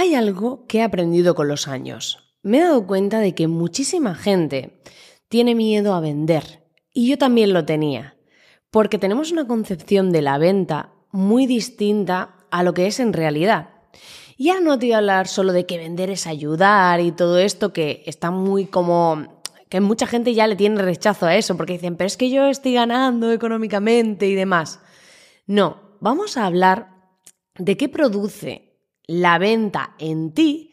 Hay algo que he aprendido con los años. Me he dado cuenta de que muchísima gente tiene miedo a vender. Y yo también lo tenía. Porque tenemos una concepción de la venta muy distinta a lo que es en realidad. Ya no te voy a hablar solo de que vender es ayudar y todo esto que está muy como que mucha gente ya le tiene rechazo a eso porque dicen, pero es que yo estoy ganando económicamente y demás. No, vamos a hablar de qué produce la venta en ti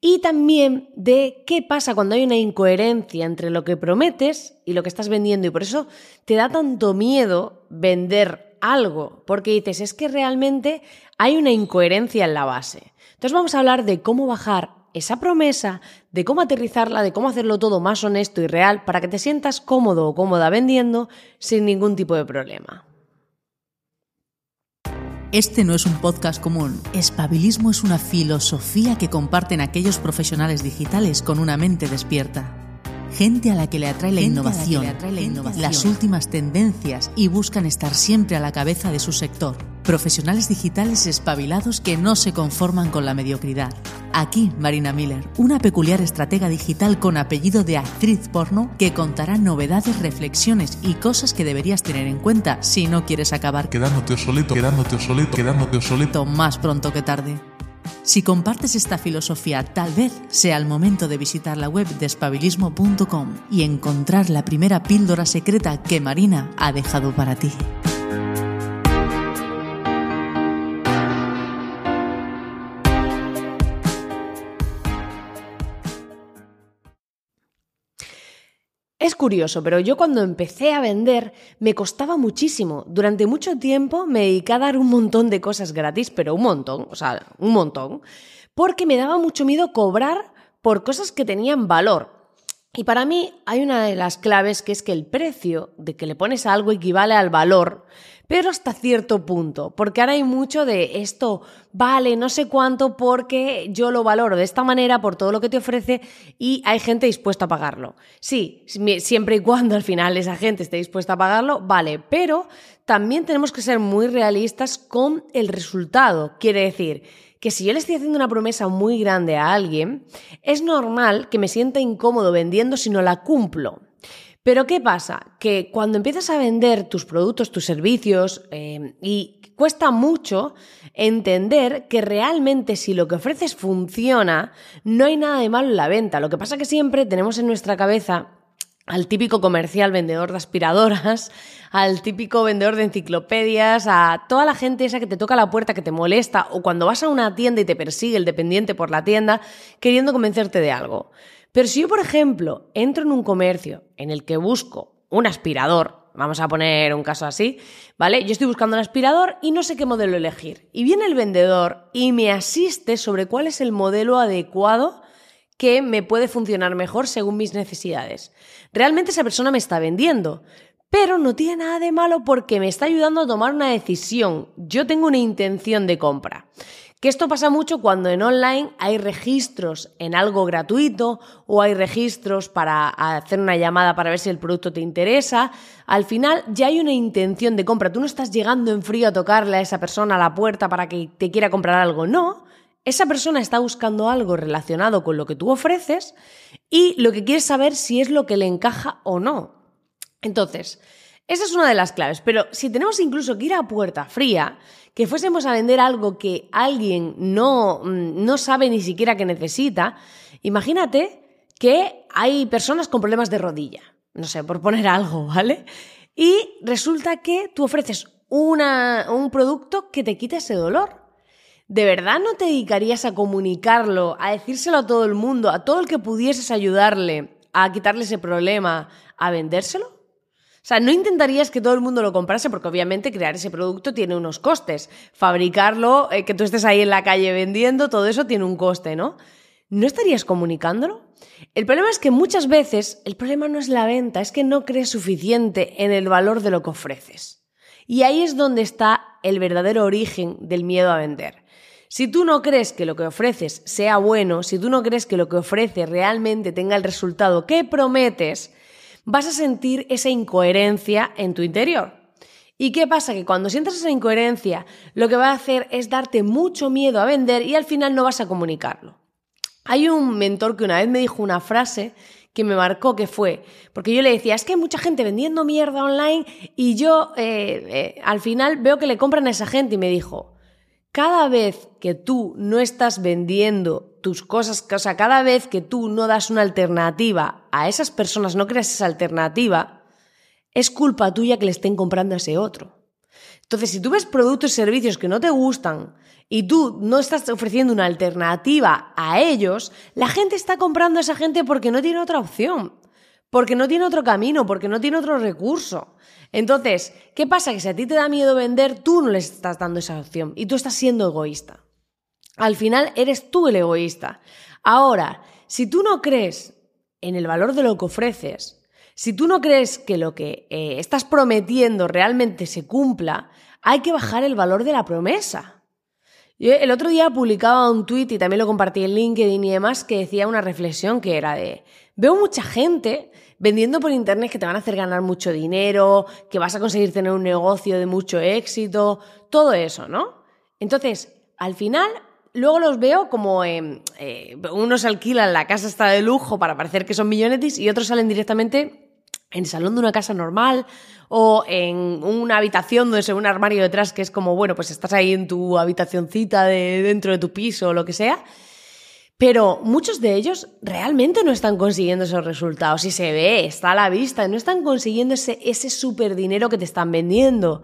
y también de qué pasa cuando hay una incoherencia entre lo que prometes y lo que estás vendiendo. Y por eso te da tanto miedo vender algo, porque dices, es que realmente hay una incoherencia en la base. Entonces vamos a hablar de cómo bajar esa promesa, de cómo aterrizarla, de cómo hacerlo todo más honesto y real para que te sientas cómodo o cómoda vendiendo sin ningún tipo de problema. Este no es un podcast común. Espabilismo es una filosofía que comparten aquellos profesionales digitales con una mente despierta. Gente a la que le atrae la, innovación, las últimas tendencias y buscan estar siempre a la cabeza de su sector Profesionales digitales espabilados que no se conforman con la mediocridad. Aquí Marina Miller, una peculiar estratega digital con apellido de actriz porno que contará novedades, reflexiones y cosas que deberías tener en cuenta si no quieres acabar quedándote obsoleto, quedándote obsoleto, quedándote obsoleto más pronto que tarde. Si compartes esta filosofía, tal vez sea el momento de visitar la web de espabilismo.com y encontrar la primera píldora secreta que Marina ha dejado para ti. Es curioso, pero yo cuando empecé a vender me costaba muchísimo. Durante mucho tiempo me dediqué a dar un montón de cosas gratis, pero un montón, o sea, un montón, porque me daba mucho miedo cobrar por cosas que tenían valor. Y para mí hay una de las claves que es que el precio de que le pones a algo equivale al valor pero hasta cierto punto, porque ahora hay mucho de esto vale no sé cuánto porque yo lo valoro de esta manera por todo lo que te ofrece y hay gente dispuesta a pagarlo. Sí, siempre y cuando al final esa gente esté dispuesta a pagarlo, vale, pero también tenemos que ser muy realistas con el resultado. Quiere decir, que si yo le estoy haciendo una promesa muy grande a alguien, es normal que me sienta incómodo vendiendo si no la cumplo. Pero ¿qué pasa? Que cuando empiezas a vender tus productos, tus servicios, eh, y cuesta mucho entender que realmente si lo que ofreces funciona, no hay nada de malo en la venta. Lo que pasa que siempre tenemos en nuestra cabeza al típico comercial vendedor de aspiradoras, al típico vendedor de enciclopedias, a toda la gente esa que te toca la puerta, que te molesta, o cuando vas a una tienda y te persigue el dependiente por la tienda queriendo convencerte de algo. Pero si yo, por ejemplo, entro en un comercio en el que busco un aspirador, vamos a poner un caso así, ¿vale? Yo estoy buscando un aspirador y no sé qué modelo elegir. Y viene el vendedor y me asiste sobre cuál es el modelo adecuado que me puede funcionar mejor según mis necesidades. Realmente esa persona me está vendiendo, pero no tiene nada de malo porque me está ayudando a tomar una decisión. Yo tengo una intención de compra. Que esto pasa mucho cuando en online hay registros en algo gratuito o hay registros para hacer una llamada para ver si el producto te interesa. Al final ya hay una intención de compra. Tú no estás llegando en frío a tocarle a esa persona a la puerta para que te quiera comprar algo. No. Esa persona está buscando algo relacionado con lo que tú ofreces y lo que quiere saber si es lo que le encaja o no. Entonces, esa es una de las claves, pero si tenemos incluso que ir a puerta fría, que fuésemos a vender algo que alguien no, mm, no sabe ni siquiera que necesita, imagínate que hay personas con problemas de rodilla, no sé, por poner algo, ¿vale? Y resulta que tú ofreces una, un producto que te quita ese dolor. ¿De verdad no te dedicarías a comunicarlo, a decírselo a todo el mundo, a todo el que pudieses ayudarle a quitarle ese problema, a vendérselo? O sea, no intentarías que todo el mundo lo comprase porque obviamente crear ese producto tiene unos costes. Fabricarlo, eh, que tú estés ahí en la calle vendiendo, todo eso tiene un coste, ¿no? ¿No estarías comunicándolo? El problema es que muchas veces el problema no es la venta, es que no crees suficiente en el valor de lo que ofreces. Y ahí es donde está el verdadero origen del miedo a vender. Si tú no crees que lo que ofreces sea bueno, si tú no crees que lo que ofreces realmente tenga el resultado que prometes, vas a sentir esa incoherencia en tu interior. ¿Y qué pasa? Que cuando sientes esa incoherencia, lo que va a hacer es darte mucho miedo a vender y al final no vas a comunicarlo. Hay un mentor que una vez me dijo una frase que me marcó que fue, porque yo le decía, es que hay mucha gente vendiendo mierda online y yo eh, eh, al final veo que le compran a esa gente y me dijo, cada vez que tú no estás vendiendo tus cosas, o sea, cada vez que tú no das una alternativa a esas personas, no creas esa alternativa, es culpa tuya que le estén comprando a ese otro. Entonces, si tú ves productos y servicios que no te gustan y tú no estás ofreciendo una alternativa a ellos, la gente está comprando a esa gente porque no tiene otra opción, porque no tiene otro camino, porque no tiene otro recurso. Entonces, ¿qué pasa? Que si a ti te da miedo vender, tú no les estás dando esa opción y tú estás siendo egoísta. Al final eres tú el egoísta. Ahora, si tú no crees en el valor de lo que ofreces, si tú no crees que lo que eh, estás prometiendo realmente se cumpla, hay que bajar el valor de la promesa. Yo el otro día publicaba un tweet y también lo compartí en LinkedIn y demás que decía una reflexión que era de, veo mucha gente vendiendo por internet que te van a hacer ganar mucho dinero, que vas a conseguir tener un negocio de mucho éxito, todo eso, ¿no? Entonces, al final luego los veo como eh, unos alquilan la casa está de lujo para parecer que son millonetis y otros salen directamente en el salón de una casa normal o en una habitación donde se ve un armario detrás que es como, bueno, pues estás ahí en tu habitacioncita de dentro de tu piso o lo que sea. Pero muchos de ellos realmente no están consiguiendo esos resultados y se ve, está a la vista, no están consiguiendo ese, ese super dinero que te están vendiendo.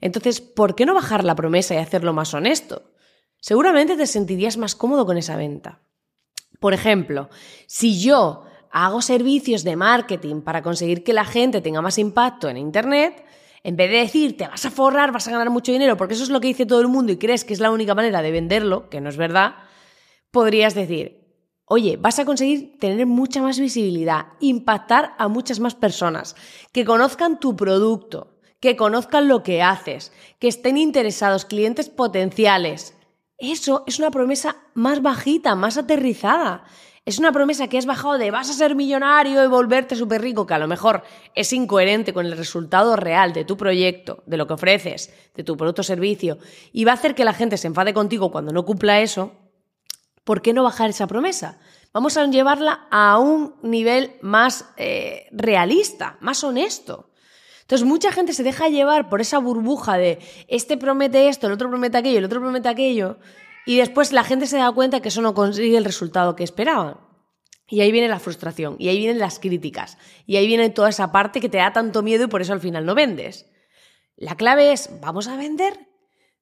Entonces, ¿por qué no bajar la promesa y hacerlo más honesto? seguramente te sentirías más cómodo con esa venta. Por ejemplo, si yo hago servicios de marketing para conseguir que la gente tenga más impacto en Internet, en vez de decir te vas a forrar, vas a ganar mucho dinero, porque eso es lo que dice todo el mundo y crees que es la única manera de venderlo, que no es verdad, podrías decir, oye, vas a conseguir tener mucha más visibilidad, impactar a muchas más personas, que conozcan tu producto, que conozcan lo que haces, que estén interesados, clientes potenciales, eso es una promesa más bajita, más aterrizada. Es una promesa que has bajado de vas a ser millonario y volverte súper rico, que a lo mejor es incoherente con el resultado real de tu proyecto, de lo que ofreces, de tu producto o servicio, y va a hacer que la gente se enfade contigo cuando no cumpla eso. ¿Por qué no bajar esa promesa? Vamos a llevarla a un nivel más eh, realista, más honesto. Entonces, mucha gente se deja llevar por esa burbuja de este promete esto, el otro promete aquello, el otro promete aquello, y después la gente se da cuenta que eso no consigue el resultado que esperaban. Y ahí viene la frustración, y ahí vienen las críticas, y ahí viene toda esa parte que te da tanto miedo y por eso al final no vendes. La clave es, vamos a vender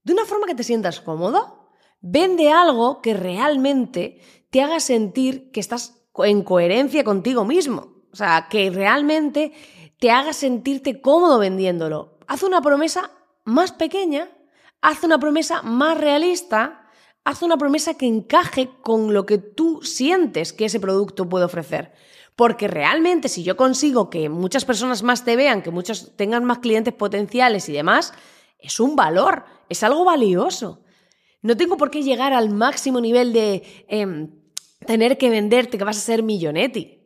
de una forma que te sientas cómodo. Vende algo que realmente te haga sentir que estás en coherencia contigo mismo. O sea, que realmente te haga sentirte cómodo vendiéndolo. Haz una promesa más pequeña, haz una promesa más realista, haz una promesa que encaje con lo que tú sientes que ese producto puede ofrecer. Porque realmente si yo consigo que muchas personas más te vean, que muchos tengan más clientes potenciales y demás, es un valor, es algo valioso. No tengo por qué llegar al máximo nivel de em, tener que venderte que vas a ser millonetti.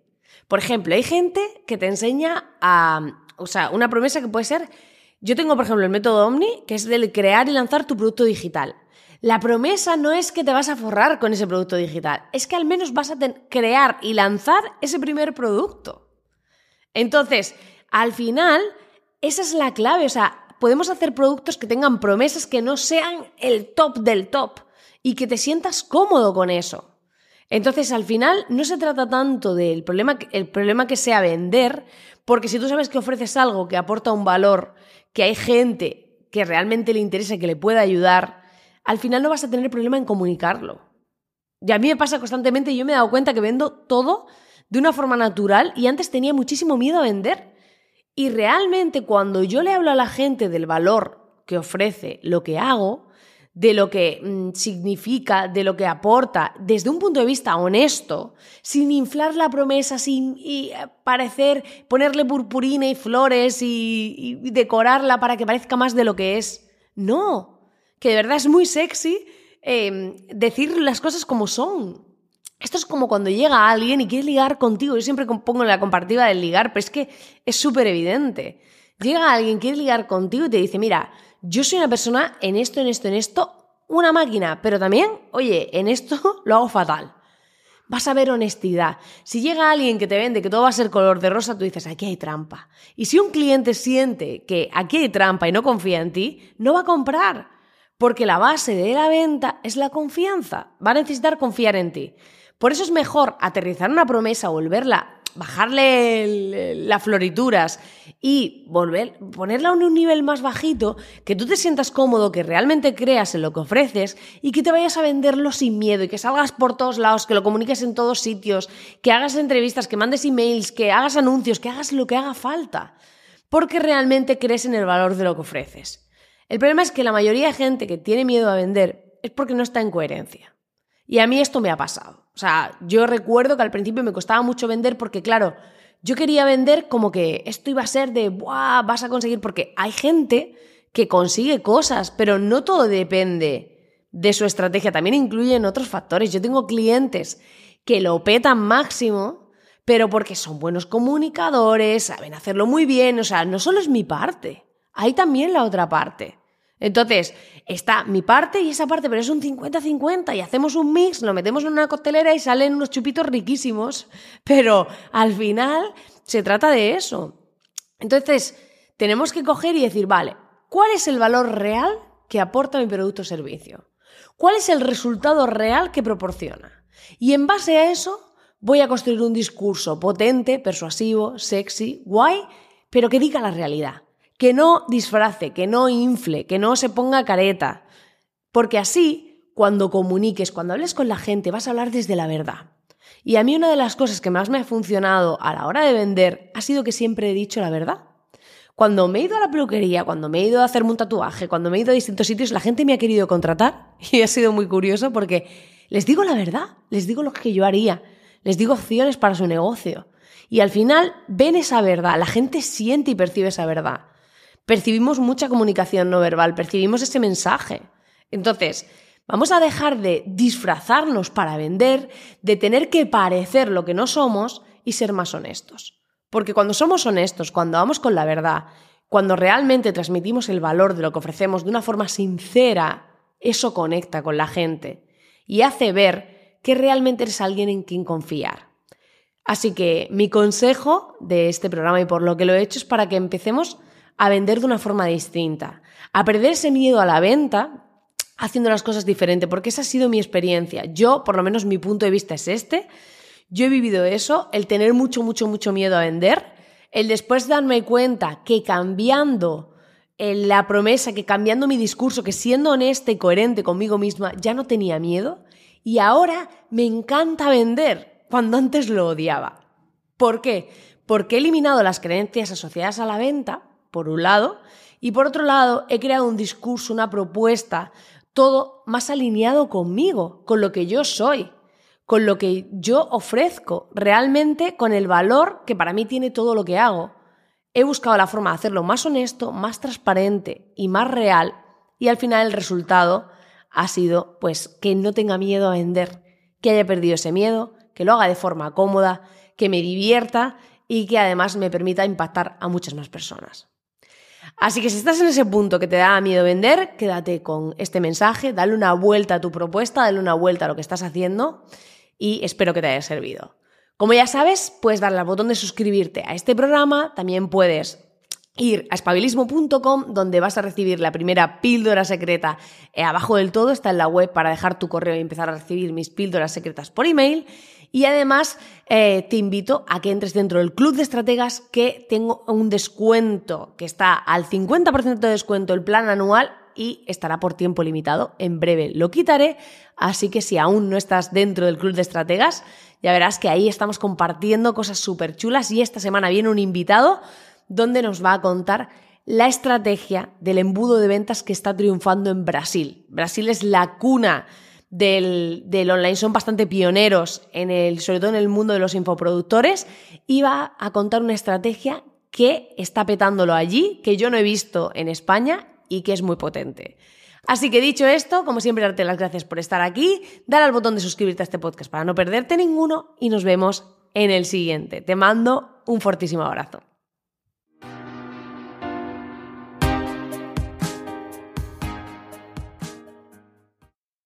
Por ejemplo, hay gente que te enseña a, o sea, una promesa que puede ser, yo tengo, por ejemplo, el método Omni, que es el crear y lanzar tu producto digital. La promesa no es que te vas a forrar con ese producto digital, es que al menos vas a crear y lanzar ese primer producto. Entonces, al final, esa es la clave, o sea, podemos hacer productos que tengan promesas que no sean el top del top y que te sientas cómodo con eso. Entonces, al final, no se trata tanto del problema, el problema que sea vender, porque si tú sabes que ofreces algo que aporta un valor, que hay gente que realmente le interesa, que le pueda ayudar, al final no vas a tener problema en comunicarlo. Y a mí me pasa constantemente, yo me he dado cuenta que vendo todo de una forma natural y antes tenía muchísimo miedo a vender. Y realmente cuando yo le hablo a la gente del valor que ofrece lo que hago, de lo que mm, significa, de lo que aporta, desde un punto de vista honesto, sin inflar la promesa, sin eh, parecer ponerle purpurina y flores y, decorarla para que parezca más de lo que es. No, que de verdad es muy sexy em, decir las cosas como son. Esto es como cuando llega alguien y quiere ligar contigo. Yo siempre pongo la comparativa del ligar, pero es que es súper evidente. Llega alguien, quiere ligar contigo y te dice, mira, yo soy una persona en esto, en esto, en esto, una máquina, pero también, oye, en esto lo hago fatal. Vas a ver honestidad. Si llega alguien que te vende que todo va a ser color de rosa, tú dices, aquí hay trampa. Y si un cliente siente que aquí hay trampa y no confía en ti, no va a comprar. Porque la base de la venta es la confianza. Va a necesitar confiar en ti. Por eso es mejor aterrizar una promesa, volverla bajarle las florituras y volver, ponerla a un nivel más bajito, que tú te sientas cómodo, que realmente creas en lo que ofreces y que te vayas a venderlo sin miedo y que salgas por todos lados, que lo comuniques en todos sitios, que hagas entrevistas, que mandes emails, que hagas anuncios, que hagas lo que haga falta, porque realmente crees en el valor de lo que ofreces. El problema es que la mayoría de gente que tiene miedo a vender es porque no está en coherencia. Y a mí esto me ha pasado. O sea, yo recuerdo que al principio me costaba mucho vender porque, claro, yo quería vender como que esto iba a ser de, ¡buah! Vas a conseguir, porque hay gente que consigue cosas, pero no todo depende de su estrategia, también incluyen otros factores. Yo tengo clientes que lo petan máximo, pero porque son buenos comunicadores, saben hacerlo muy bien, o sea, no solo es mi parte, hay también la otra parte. Entonces, está mi parte y esa parte, pero es un 50-50 y hacemos un mix, lo metemos en una coctelera y salen unos chupitos riquísimos, pero al final se trata de eso. Entonces, tenemos que coger y decir, vale, ¿cuál es el valor real que aporta mi producto o servicio? ¿Cuál es el resultado real que proporciona? Y en base a eso, voy a construir un discurso potente, persuasivo, sexy, guay, pero que diga la realidad que no disfrace, que no infle, que no se ponga careta. Porque así, cuando comuniques, cuando hables con la gente, vas a hablar desde la verdad. Y a mí una de las cosas que más me ha funcionado a la hora de vender ha sido que siempre he dicho la verdad. Cuando me he ido a la peluquería, cuando me he ido a hacerme un tatuaje, cuando me he ido a distintos sitios, la gente me ha querido contratar y ha sido muy curioso porque les digo la verdad, les digo lo que yo haría, les digo opciones para su negocio. Y al final ven esa verdad, la gente siente y percibe esa verdad percibimos mucha comunicación no verbal, percibimos ese mensaje. Entonces, vamos a dejar de disfrazarnos para vender, de tener que parecer lo que no somos y ser más honestos. Porque cuando somos honestos, cuando vamos con la verdad, cuando realmente transmitimos el valor de lo que ofrecemos de una forma sincera, eso conecta con la gente y hace ver que realmente eres alguien en quien confiar. Así que mi consejo de este programa y por lo que lo he hecho es para que empecemos a vender de una forma distinta, a perder ese miedo a la venta haciendo las cosas diferente, porque esa ha sido mi experiencia. Yo, por lo menos mi punto de vista es este, yo he vivido eso, el tener mucho, mucho, mucho miedo a vender, el después darme cuenta que cambiando eh, la promesa, que cambiando mi discurso, que siendo honesta y coherente conmigo misma, ya no tenía miedo, y ahora me encanta vender, cuando antes lo odiaba. ¿Por qué? Porque he eliminado las creencias asociadas a la venta, por un lado, y por otro lado he creado un discurso, una propuesta, todo más alineado conmigo, con lo que yo soy, con lo que yo ofrezco, realmente con el valor que para mí tiene todo lo que hago. He buscado la forma de hacerlo más honesto, más transparente y más real y al final el resultado ha sido pues que no tenga miedo a vender, que haya perdido ese miedo, que lo haga de forma cómoda, que me divierta y que además me permita impactar a muchas más personas. Así que si estás en ese punto que te da miedo vender, quédate con este mensaje, dale una vuelta a tu propuesta, dale una vuelta a lo que estás haciendo y espero que te haya servido. Como ya sabes, puedes darle al botón de suscribirte a este programa, también puedes ir a espabilismo.com donde vas a recibir la primera píldora secreta. Eh, abajo del todo está en la web para dejar tu correo y empezar a recibir mis píldoras secretas por email. Y además eh, te invito a que entres dentro del club de estrategas que tengo un descuento que está al 50% de descuento el plan anual y estará por tiempo limitado. En breve lo quitaré. Así que si aún no estás dentro del club de estrategas, ya verás que ahí estamos compartiendo cosas súper chulas y esta semana viene un invitado donde nos va a contar la estrategia del embudo de ventas que está triunfando en Brasil. Brasil es la cuna del, online son bastante pioneros, en el, sobre todo en el mundo de los infoproductores, y va a contar una estrategia que está petándolo allí, que yo no he visto en España y que es muy potente. Así que dicho esto, como siempre, darte las gracias por estar aquí, dar al botón de suscribirte a este podcast para no perderte ninguno y nos vemos en el siguiente. Te mando un fortísimo abrazo.